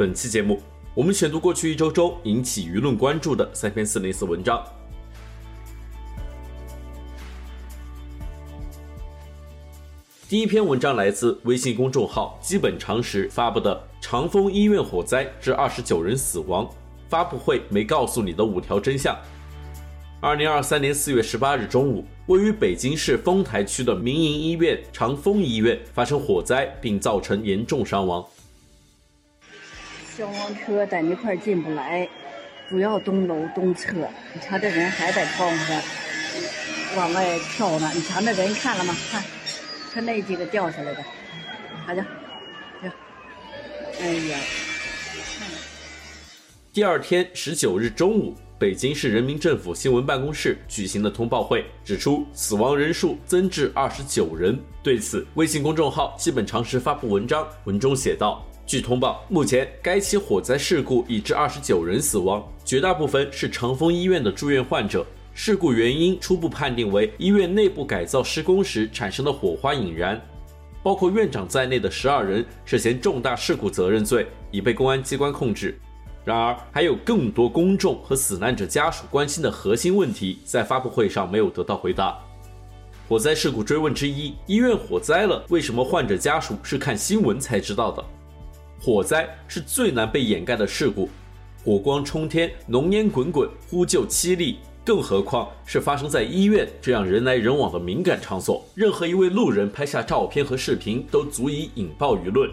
本期节目，我们选读过去一周中引起舆论关注的三篇四零四文章。第一篇文章来自微信公众号“基本常识”发布的《长丰医院火灾致二十九人死亡，发布会没告诉你的五条真相》。二零二三年四月十八日中午，位于北京市丰台区的民营医院长丰医院发生火灾，并造成严重伤亡。消防车在那块进不来，主要东楼东侧。你瞧这人还在窗户上往外跳呢。你瞧那人看了吗？看，看那几个掉下来的，好的，行。哎呀，第二天十九日中午，北京市人民政府新闻办公室举行的通报会，指出死亡人数增至二十九人。对此，微信公众号“基本常识”发布文章，文中写道。据通报，目前该起火灾事故已致二十九人死亡，绝大部分是长丰医院的住院患者。事故原因初步判定为医院内部改造施工时产生的火花引燃。包括院长在内的十二人涉嫌重大事故责任罪，已被公安机关控制。然而，还有更多公众和死难者家属关心的核心问题，在发布会上没有得到回答。火灾事故追问之一：医院火灾了，为什么患者家属是看新闻才知道的？火灾是最难被掩盖的事故，火光冲天，浓烟滚滚，呼救凄厉。更何况是发生在医院这样人来人往的敏感场所，任何一位路人拍下照片和视频都足以引爆舆论。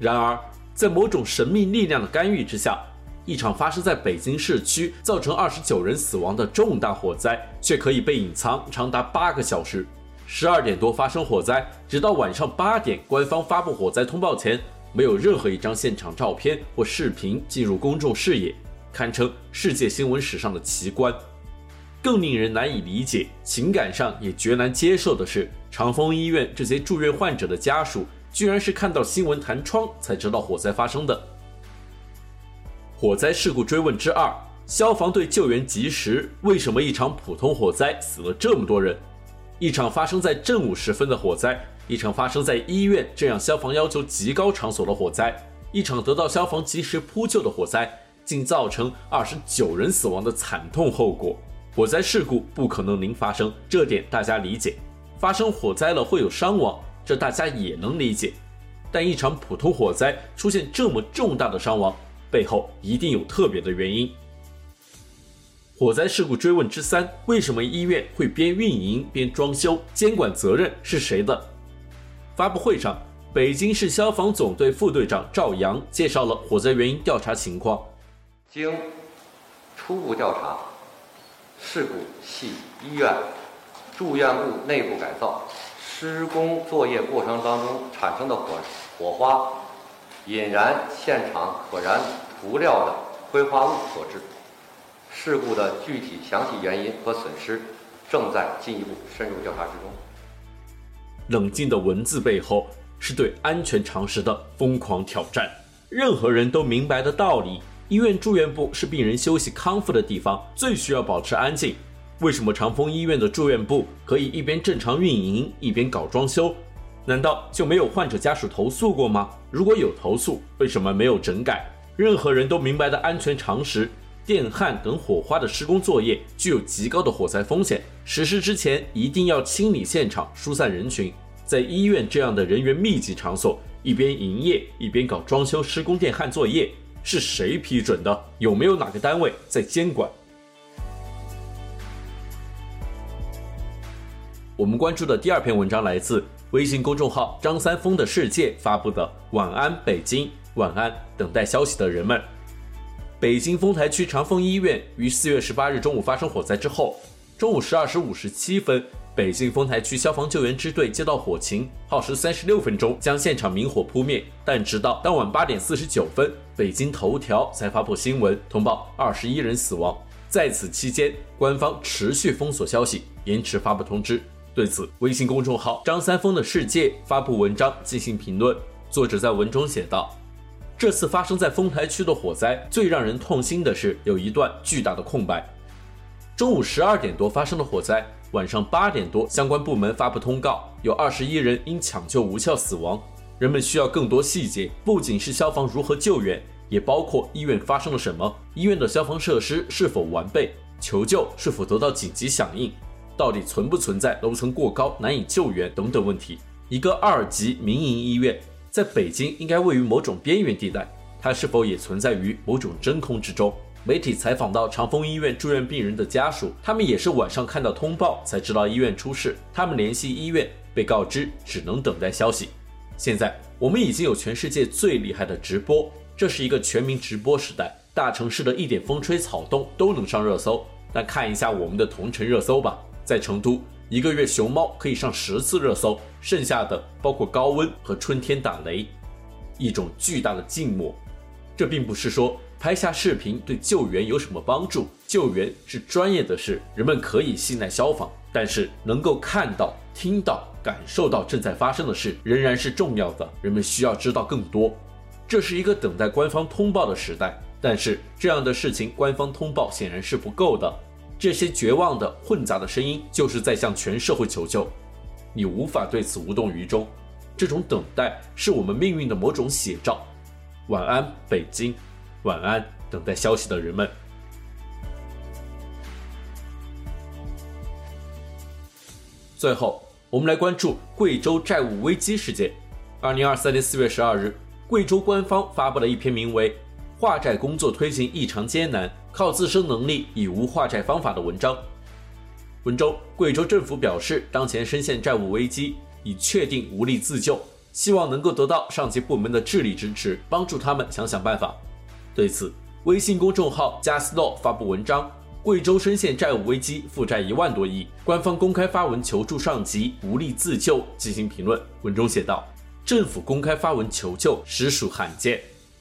然而，在某种神秘力量的干预之下，一场发生在北京市区、造成二十九人死亡的重大火灾，却可以被隐藏长达八个小时。十二点多发生火灾，直到晚上八点，官方发布火灾通报前。没有任何一张现场照片或视频进入公众视野，堪称世界新闻史上的奇观。更令人难以理解、情感上也绝难接受的是，长丰医院这些住院患者的家属，居然是看到新闻弹窗才知道火灾发生的。火灾事故追问之二：消防队救援及时，为什么一场普通火灾死了这么多人？一场发生在正午时分的火灾。一场发生在医院这样消防要求极高场所的火灾，一场得到消防及时扑救的火灾，竟造成二十九人死亡的惨痛后果。火灾事故不可能零发生，这点大家理解。发生火灾了会有伤亡，这大家也能理解。但一场普通火灾出现这么重大的伤亡，背后一定有特别的原因。火灾事故追问之三：为什么医院会边运营边装修？监管责任是谁的？发布会上，北京市消防总队副队长赵阳介绍了火灾原因调查情况。经初步调查，事故系医院住院部内部改造施工作业过程当中产生的火火花，引燃现场可燃涂料的挥发物所致。事故的具体详细原因和损失正在进一步深入调查之中。冷静的文字背后是对安全常识的疯狂挑战。任何人都明白的道理：医院住院部是病人休息康复的地方，最需要保持安静。为什么长丰医院的住院部可以一边正常运营，一边搞装修？难道就没有患者家属投诉过吗？如果有投诉，为什么没有整改？任何人都明白的安全常识：电焊等火花的施工作业具有极高的火灾风险，实施之前一定要清理现场，疏散人群。在医院这样的人员密集场所，一边营业一边搞装修施工电焊作业，是谁批准的？有没有哪个单位在监管？我们关注的第二篇文章来自微信公众号“张三丰的世界”发布的“晚安北京，晚安等待消息的人们”。北京丰台区长丰医院于四月十八日中午发生火灾之后，中午十二时五十七分。北京丰台区消防救援支队接到火情，耗时三十六分钟将现场明火扑灭，但直到当晚八点四十九分，北京头条才发布新闻通报二十一人死亡。在此期间，官方持续封锁消息，延迟发布通知。对此，微信公众号“张三丰的世界”发布文章进行评论。作者在文中写道：“这次发生在丰台区的火灾，最让人痛心的是有一段巨大的空白。中午十二点多发生的火灾，晚上八点多，相关部门发布通告，有二十一人因抢救无效死亡。人们需要更多细节，不仅是消防如何救援。”也包括医院发生了什么，医院的消防设施是否完备，求救是否得到紧急响应，到底存不存在楼层过高难以救援等等问题。一个二级民营医院在北京应该位于某种边缘地带，它是否也存在于某种真空之中？媒体采访到长峰医院住院病人的家属，他们也是晚上看到通报才知道医院出事，他们联系医院被告知只能等待消息。现在我们已经有全世界最厉害的直播。这是一个全民直播时代，大城市的一点风吹草动都能上热搜。那看一下我们的同城热搜吧，在成都，一个月熊猫可以上十次热搜，剩下的包括高温和春天打雷，一种巨大的静默。这并不是说拍下视频对救援有什么帮助，救援是专业的事，人们可以信赖消防，但是能够看到、听到、感受到正在发生的事，仍然是重要的。人们需要知道更多。这是一个等待官方通报的时代，但是这样的事情官方通报显然是不够的。这些绝望的、混杂的声音就是在向全社会求救，你无法对此无动于衷。这种等待是我们命运的某种写照。晚安，北京，晚安，等待消息的人们。最后，我们来关注贵州债务危机事件。二零二三年四月十二日。贵州官方发布了一篇名为《化债工作推进异常艰难，靠自身能力已无化债方法》的文章。文中，贵州政府表示，当前深陷债务危机，已确定无力自救，希望能够得到上级部门的智力支持，帮助他们想想办法。对此，微信公众号 JustLaw 发布文章：贵州深陷债务危机，负债一万多亿，官方公开发文求助上级，无力自救，进行评论。文中写道。政府公开发文求救，实属罕见，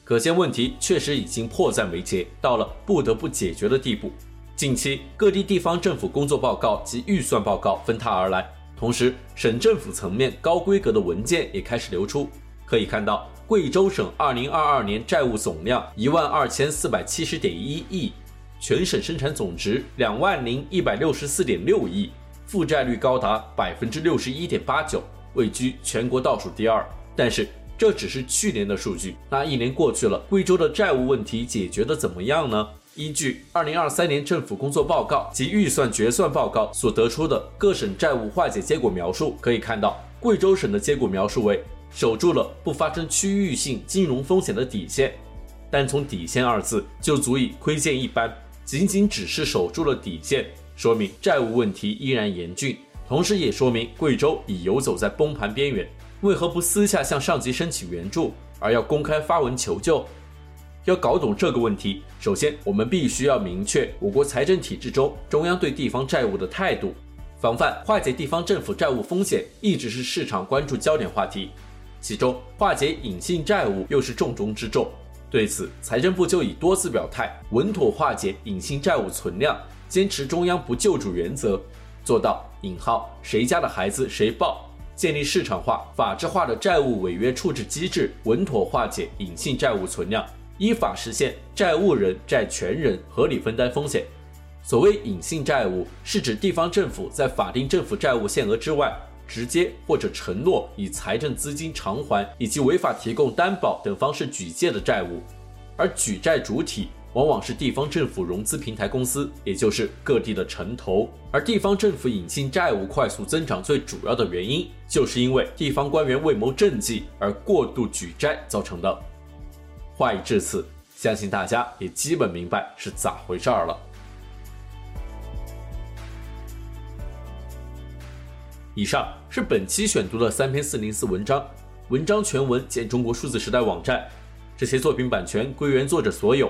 可见问题确实已经迫在眉睫，到了不得不解决的地步。近期，各地地方政府工作报告及预算报告纷沓而来，同时，省政府层面高规格的文件也开始流出。可以看到，贵州省2022年债务总量一万二千四百七十点一亿，全省生产总值两万零一百六十四点六亿，负债率高达百分之六十一点八九，位居全国倒数第二。但是这只是去年的数据，那一年过去了，贵州的债务问题解决得怎么样呢？依据二零二三年政府工作报告及预算决算报告所得出的各省债务化解结果描述，可以看到，贵州省的结果描述为守住了不发生区域性金融风险的底线。单从“底线”二字就足以窥见一斑，仅仅只是守住了底线，说明债务问题依然严峻，同时也说明贵州已游走在崩盘边缘。为何不私下向上级申请援助，而要公开发文求救？要搞懂这个问题，首先我们必须要明确我国财政体制中中央对地方债务的态度。防范化解地方政府债务风险一直是市场关注焦点话题，其中化解隐性债务又是重中之重。对此，财政部就已多次表态，稳妥化解隐性债务存量，坚持中央不救助原则，做到“引号谁家的孩子谁抱”。建立市场化、法治化的债务违约处置机制，稳妥化解隐性债务存量，依法实现债务人、债权人合理分担风险。所谓隐性债务，是指地方政府在法定政府债务限额之外，直接或者承诺以财政资金偿还以及违法提供担保等方式举借的债务，而举债主体。往往是地方政府融资平台公司，也就是各地的城投。而地方政府隐性债务快速增长最主要的原因，就是因为地方官员为谋政绩而过度举债造成的。话已至此，相信大家也基本明白是咋回事儿了。以上是本期选读的三篇四零四文章，文章全文见中国数字时代网站。这些作品版权归原作者所有。